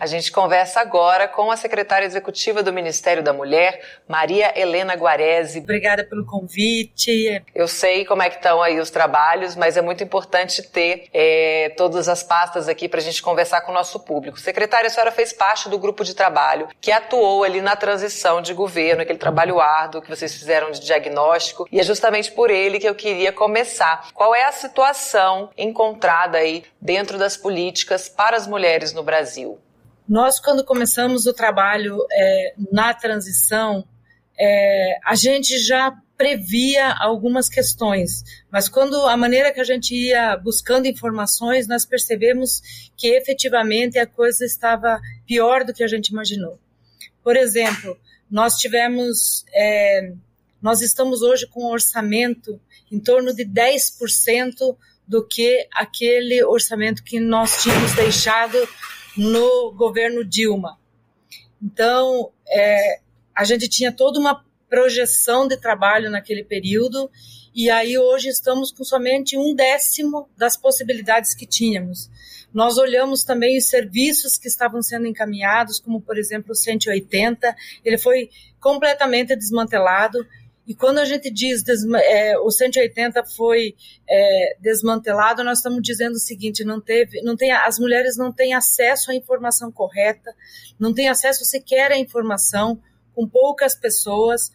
A gente conversa agora com a secretária executiva do Ministério da Mulher, Maria Helena Guarese. Obrigada pelo convite. Eu sei como é que estão aí os trabalhos, mas é muito importante ter é, todas as pastas aqui para a gente conversar com o nosso público. Secretária, a senhora fez parte do grupo de trabalho que atuou ali na transição de governo, aquele trabalho árduo que vocês fizeram de diagnóstico, e é justamente por ele que eu queria começar. Qual é a situação encontrada aí dentro das políticas para as mulheres no Brasil? Nós, quando começamos o trabalho é, na transição, é, a gente já previa algumas questões, mas quando a maneira que a gente ia buscando informações, nós percebemos que efetivamente a coisa estava pior do que a gente imaginou. Por exemplo, nós tivemos, é, nós estamos hoje com um orçamento em torno de 10% do que aquele orçamento que nós tínhamos deixado no governo Dilma. Então, é, a gente tinha toda uma projeção de trabalho naquele período e aí hoje estamos com somente um décimo das possibilidades que tínhamos. Nós olhamos também os serviços que estavam sendo encaminhados, como por exemplo o 180, ele foi completamente desmantelado e quando a gente diz é, o 180 foi é, desmantelado, nós estamos dizendo o seguinte: não teve, não tem, as mulheres não têm acesso à informação correta, não têm acesso sequer à informação, com poucas pessoas.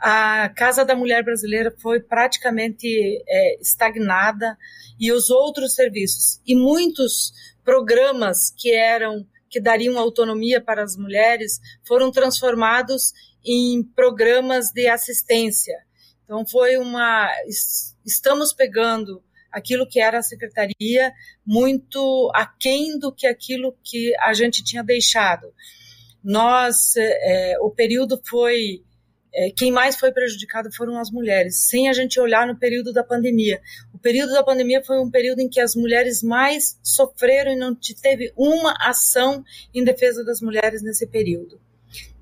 A Casa da Mulher Brasileira foi praticamente é, estagnada e os outros serviços e muitos programas que eram que dariam autonomia para as mulheres foram transformados em programas de assistência. Então foi uma estamos pegando aquilo que era a secretaria muito aquém do que aquilo que a gente tinha deixado. Nós, é, o período foi é, quem mais foi prejudicado foram as mulheres, sem a gente olhar no período da pandemia. O período da pandemia foi um período em que as mulheres mais sofreram e não teve uma ação em defesa das mulheres nesse período.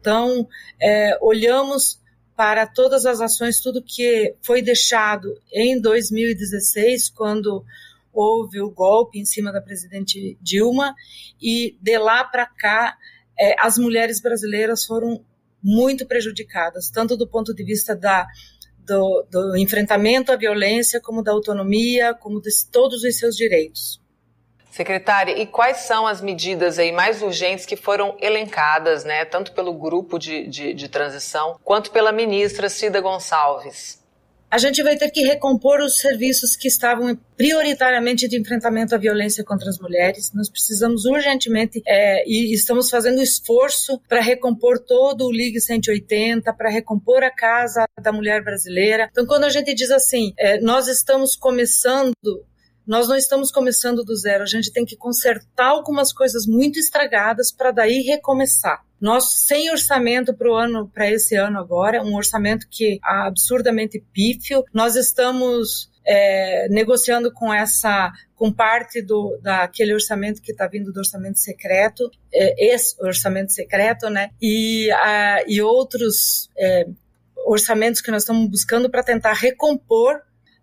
Então, é, olhamos para todas as ações, tudo que foi deixado em 2016, quando houve o golpe em cima da presidente Dilma, e de lá para cá, é, as mulheres brasileiras foram muito prejudicadas, tanto do ponto de vista da, do, do enfrentamento à violência, como da autonomia, como de todos os seus direitos. Secretária, e quais são as medidas aí mais urgentes que foram elencadas, né, tanto pelo grupo de, de, de transição quanto pela ministra Cida Gonçalves? a gente vai ter que recompor os serviços que estavam prioritariamente de enfrentamento à violência contra as mulheres. Nós precisamos urgentemente é, e estamos fazendo esforço para recompor todo o Ligue 180, para recompor a Casa da Mulher Brasileira. Então, quando a gente diz assim, é, nós estamos começando nós não estamos começando do zero, a gente tem que consertar algumas coisas muito estragadas para daí recomeçar. Nós sem orçamento para o ano, para esse ano agora, um orçamento que é absurdamente pífio. Nós estamos é, negociando com essa com parte do daquele orçamento que está vindo do orçamento secreto, é, esse orçamento secreto, né? E, a, e outros é, orçamentos que nós estamos buscando para tentar recompor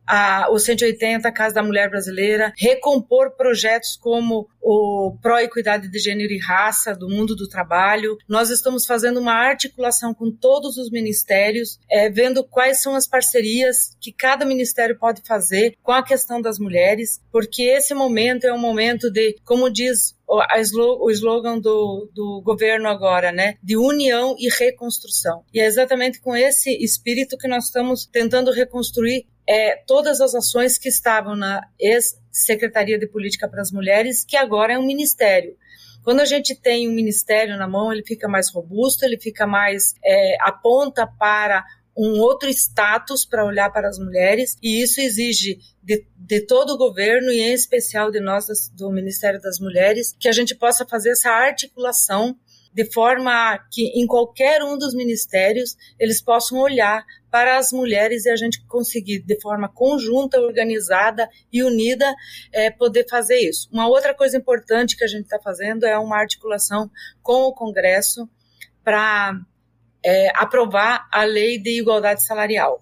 a, o 180, a Casa da Mulher Brasileira, recompor projetos como o Pro Equidade de Gênero e Raça do mundo do trabalho. Nós estamos fazendo uma articulação com todos os ministérios, é, vendo quais são as parcerias que cada ministério pode fazer com a questão das mulheres, porque esse momento é um momento de, como diz o slogan do, do governo agora, né? De união e reconstrução. E é exatamente com esse espírito que nós estamos tentando reconstruir é, todas as ações que estavam na ex-Secretaria de Política para as Mulheres, que agora é um ministério. Quando a gente tem um ministério na mão, ele fica mais robusto, ele fica mais é, aponta para um outro status para olhar para as mulheres, e isso exige de, de, todo o governo e em especial de nós do Ministério das Mulheres que a gente possa fazer essa articulação de forma que em qualquer um dos ministérios eles possam olhar para as mulheres e a gente conseguir de forma conjunta, organizada e unida é, poder fazer isso. Uma outra coisa importante que a gente está fazendo é uma articulação com o Congresso para é, aprovar a lei de igualdade salarial.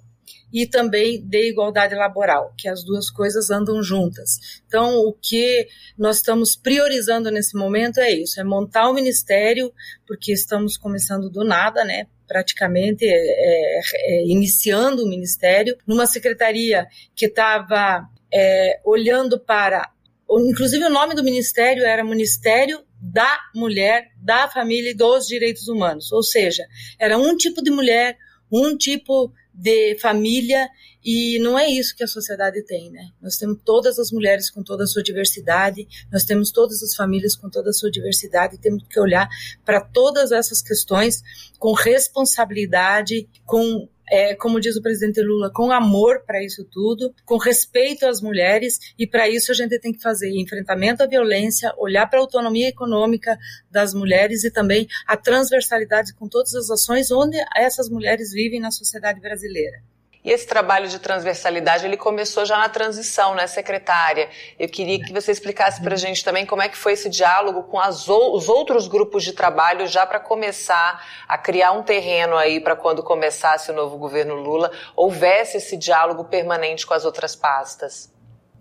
e também de igualdade laboral, que as duas coisas andam juntas. Então, o que nós estamos priorizando nesse momento é isso: é montar o ministério, porque estamos começando do nada, né? Praticamente é, é, é, iniciando o ministério, numa secretaria que estava é, olhando para. Inclusive, o nome do ministério era Ministério da Mulher, da Família e dos Direitos Humanos. Ou seja, era um tipo de mulher, um tipo de família e não é isso que a sociedade tem, né? Nós temos todas as mulheres com toda a sua diversidade, nós temos todas as famílias com toda a sua diversidade, temos que olhar para todas essas questões com responsabilidade, com é, como diz o presidente Lula, com amor para isso tudo, com respeito às mulheres, e para isso a gente tem que fazer enfrentamento à violência, olhar para a autonomia econômica das mulheres e também a transversalidade com todas as ações onde essas mulheres vivem na sociedade brasileira. E esse trabalho de transversalidade, ele começou já na transição, né, secretária? Eu queria que você explicasse para a gente também como é que foi esse diálogo com as, os outros grupos de trabalho já para começar a criar um terreno aí para quando começasse o novo governo Lula, houvesse esse diálogo permanente com as outras pastas.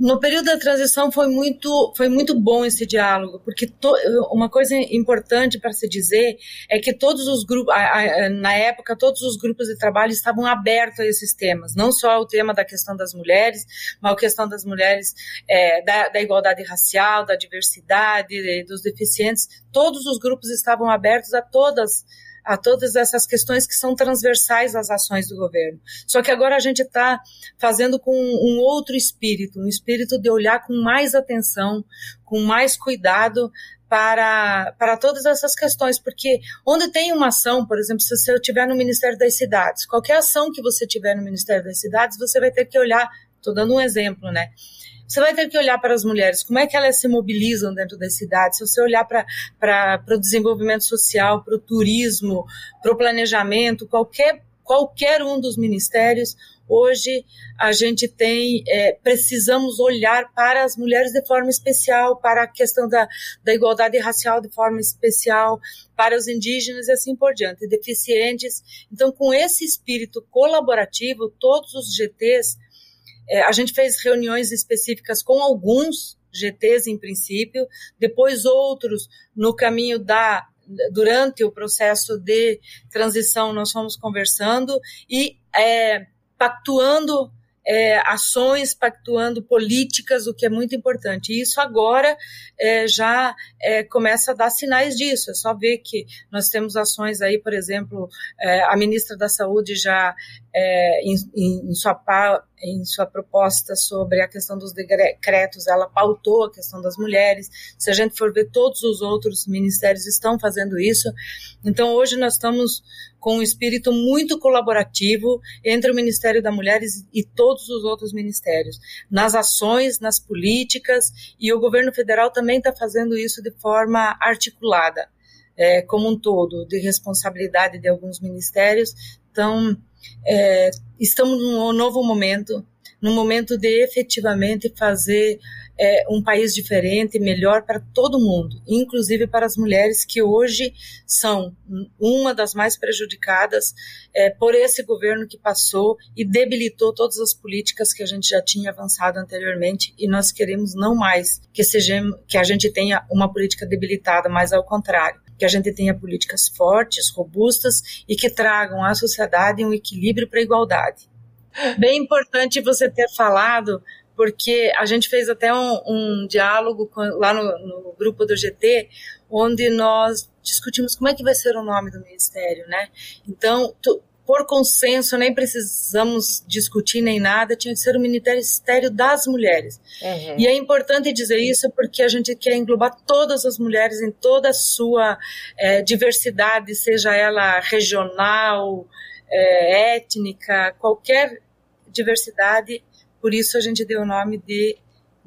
No período da transição foi muito, foi muito bom esse diálogo, porque to, uma coisa importante para se dizer é que todos os grupos, na época, todos os grupos de trabalho estavam abertos a esses temas, não só o tema da questão das mulheres, mas a questão das mulheres, é, da, da igualdade racial, da diversidade, dos deficientes, todos os grupos estavam abertos a todas a todas essas questões que são transversais às ações do governo. Só que agora a gente está fazendo com um outro espírito, um espírito de olhar com mais atenção, com mais cuidado para, para todas essas questões, porque onde tem uma ação, por exemplo, se você estiver no Ministério das Cidades, qualquer ação que você tiver no Ministério das Cidades, você vai ter que olhar, estou dando um exemplo, né? Você vai ter que olhar para as mulheres, como é que elas se mobilizam dentro das cidades. Se você olhar para o desenvolvimento social, para o turismo, para o planejamento, qualquer, qualquer um dos ministérios, hoje a gente tem, é, precisamos olhar para as mulheres de forma especial, para a questão da, da igualdade racial de forma especial, para os indígenas e assim por diante, deficientes. Então, com esse espírito colaborativo, todos os GTs é, a gente fez reuniões específicas com alguns GTs em princípio, depois outros no caminho da durante o processo de transição nós fomos conversando e é, pactuando é, ações, pactuando políticas, o que é muito importante. E isso agora é, já é, começa a dar sinais disso. É só ver que nós temos ações aí, por exemplo, é, a ministra da Saúde já é, em, em, sua, em sua proposta sobre a questão dos decretos, ela pautou a questão das mulheres. Se a gente for ver, todos os outros ministérios estão fazendo isso. Então, hoje nós estamos com um espírito muito colaborativo entre o Ministério da Mulheres e todos os outros ministérios, nas ações, nas políticas, e o governo federal também está fazendo isso de forma articulada, é, como um todo, de responsabilidade de alguns ministérios. Então, é, estamos num novo momento, num momento de efetivamente fazer é, um país diferente, melhor para todo mundo, inclusive para as mulheres que hoje são uma das mais prejudicadas é, por esse governo que passou e debilitou todas as políticas que a gente já tinha avançado anteriormente e nós queremos não mais que, seja, que a gente tenha uma política debilitada, mas ao contrário, que a gente tenha políticas fortes, robustas e que tragam à sociedade um equilíbrio para a igualdade. Bem importante você ter falado porque a gente fez até um, um diálogo com, lá no, no, grupo do GT, onde nós discutimos como é que vai ser o nome do ministério, né? Então, tu, por consenso, nem precisamos discutir nem nada, tinha que ser o Ministério das Mulheres. Uhum. E é importante dizer isso porque a gente quer englobar todas as mulheres em toda a sua é, diversidade, seja ela regional, é, étnica, qualquer diversidade por isso a gente deu o nome de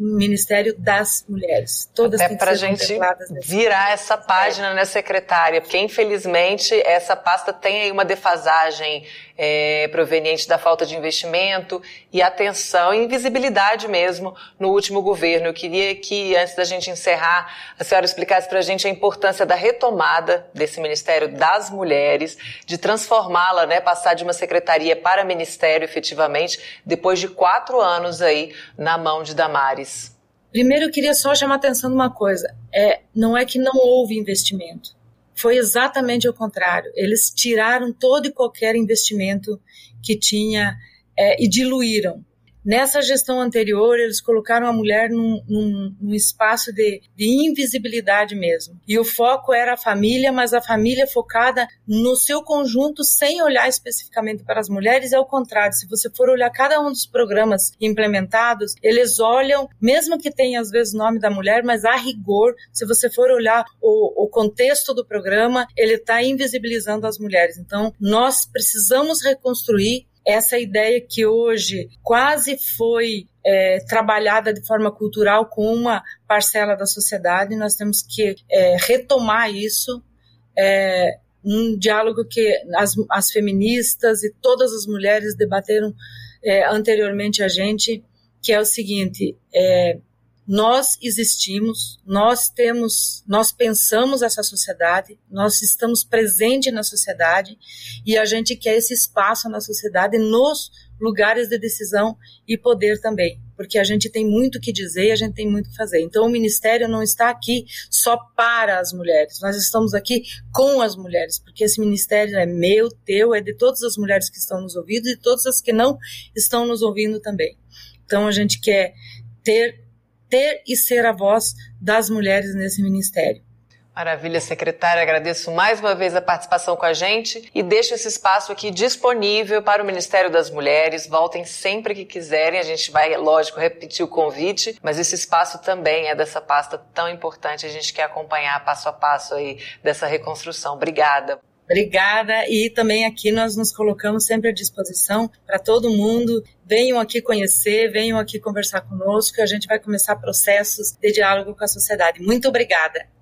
Ministério das Mulheres. Todas Até para a gente virar essa página, é. né, secretária? Porque, infelizmente, essa pasta tem aí uma defasagem é, proveniente da falta de investimento e atenção e invisibilidade mesmo no último governo. Eu queria que, antes da gente encerrar, a senhora explicasse para a gente a importância da retomada desse Ministério das Mulheres, de transformá-la, né, passar de uma secretaria para ministério efetivamente, depois de quatro anos aí na mão de Damares. Primeiro, eu queria só chamar a atenção de uma coisa: é, não é que não houve investimento foi exatamente o contrário. Eles tiraram todo e qualquer investimento que tinha é, e diluíram. Nessa gestão anterior, eles colocaram a mulher num, num, num espaço de, de, invisibilidade mesmo. E o foco era a família, mas a família focada no seu conjunto, sem olhar especificamente para as mulheres. É o contrário, se você for olhar cada um dos programas implementados, eles olham, mesmo que tenha às vezes o nome da mulher, mas a rigor, se você for olhar o, o contexto do programa, ele está invisibilizando as mulheres. Então, nós precisamos reconstruir essa ideia que hoje quase foi é, trabalhada de forma cultural com uma parcela da sociedade, nós temos que é, retomar isso. É, um diálogo que as, as, feministas e todas as mulheres debateram é, anteriormente a gente, que é o seguinte: é, nós existimos, nós temos, nós pensamos essa sociedade, nós estamos presentes na sociedade e a gente quer esse espaço na sociedade nos lugares de decisão e poder também, porque a gente tem muito que dizer e a gente tem muito que fazer. Então o ministério não está aqui só para as mulheres, nós estamos aqui com as mulheres, porque esse ministério é meu, teu, é de todas as mulheres que estão nos ouvindo e todas as que não estão nos ouvindo também. Então a gente quer ter ter e ser a voz das mulheres nesse ministério. Maravilha, secretária. Agradeço mais uma vez a participação com a gente e deixo esse espaço aqui disponível para o Ministério das Mulheres. Voltem sempre que quiserem. A gente vai, lógico, repetir o convite, mas esse espaço também é dessa pasta tão importante. A gente quer acompanhar passo a passo aí dessa reconstrução. Obrigada. Obrigada. E também aqui nós nos colocamos sempre à disposição para todo mundo. Venham aqui conhecer, venham aqui conversar conosco, a gente vai começar processos de diálogo com a sociedade. Muito obrigada.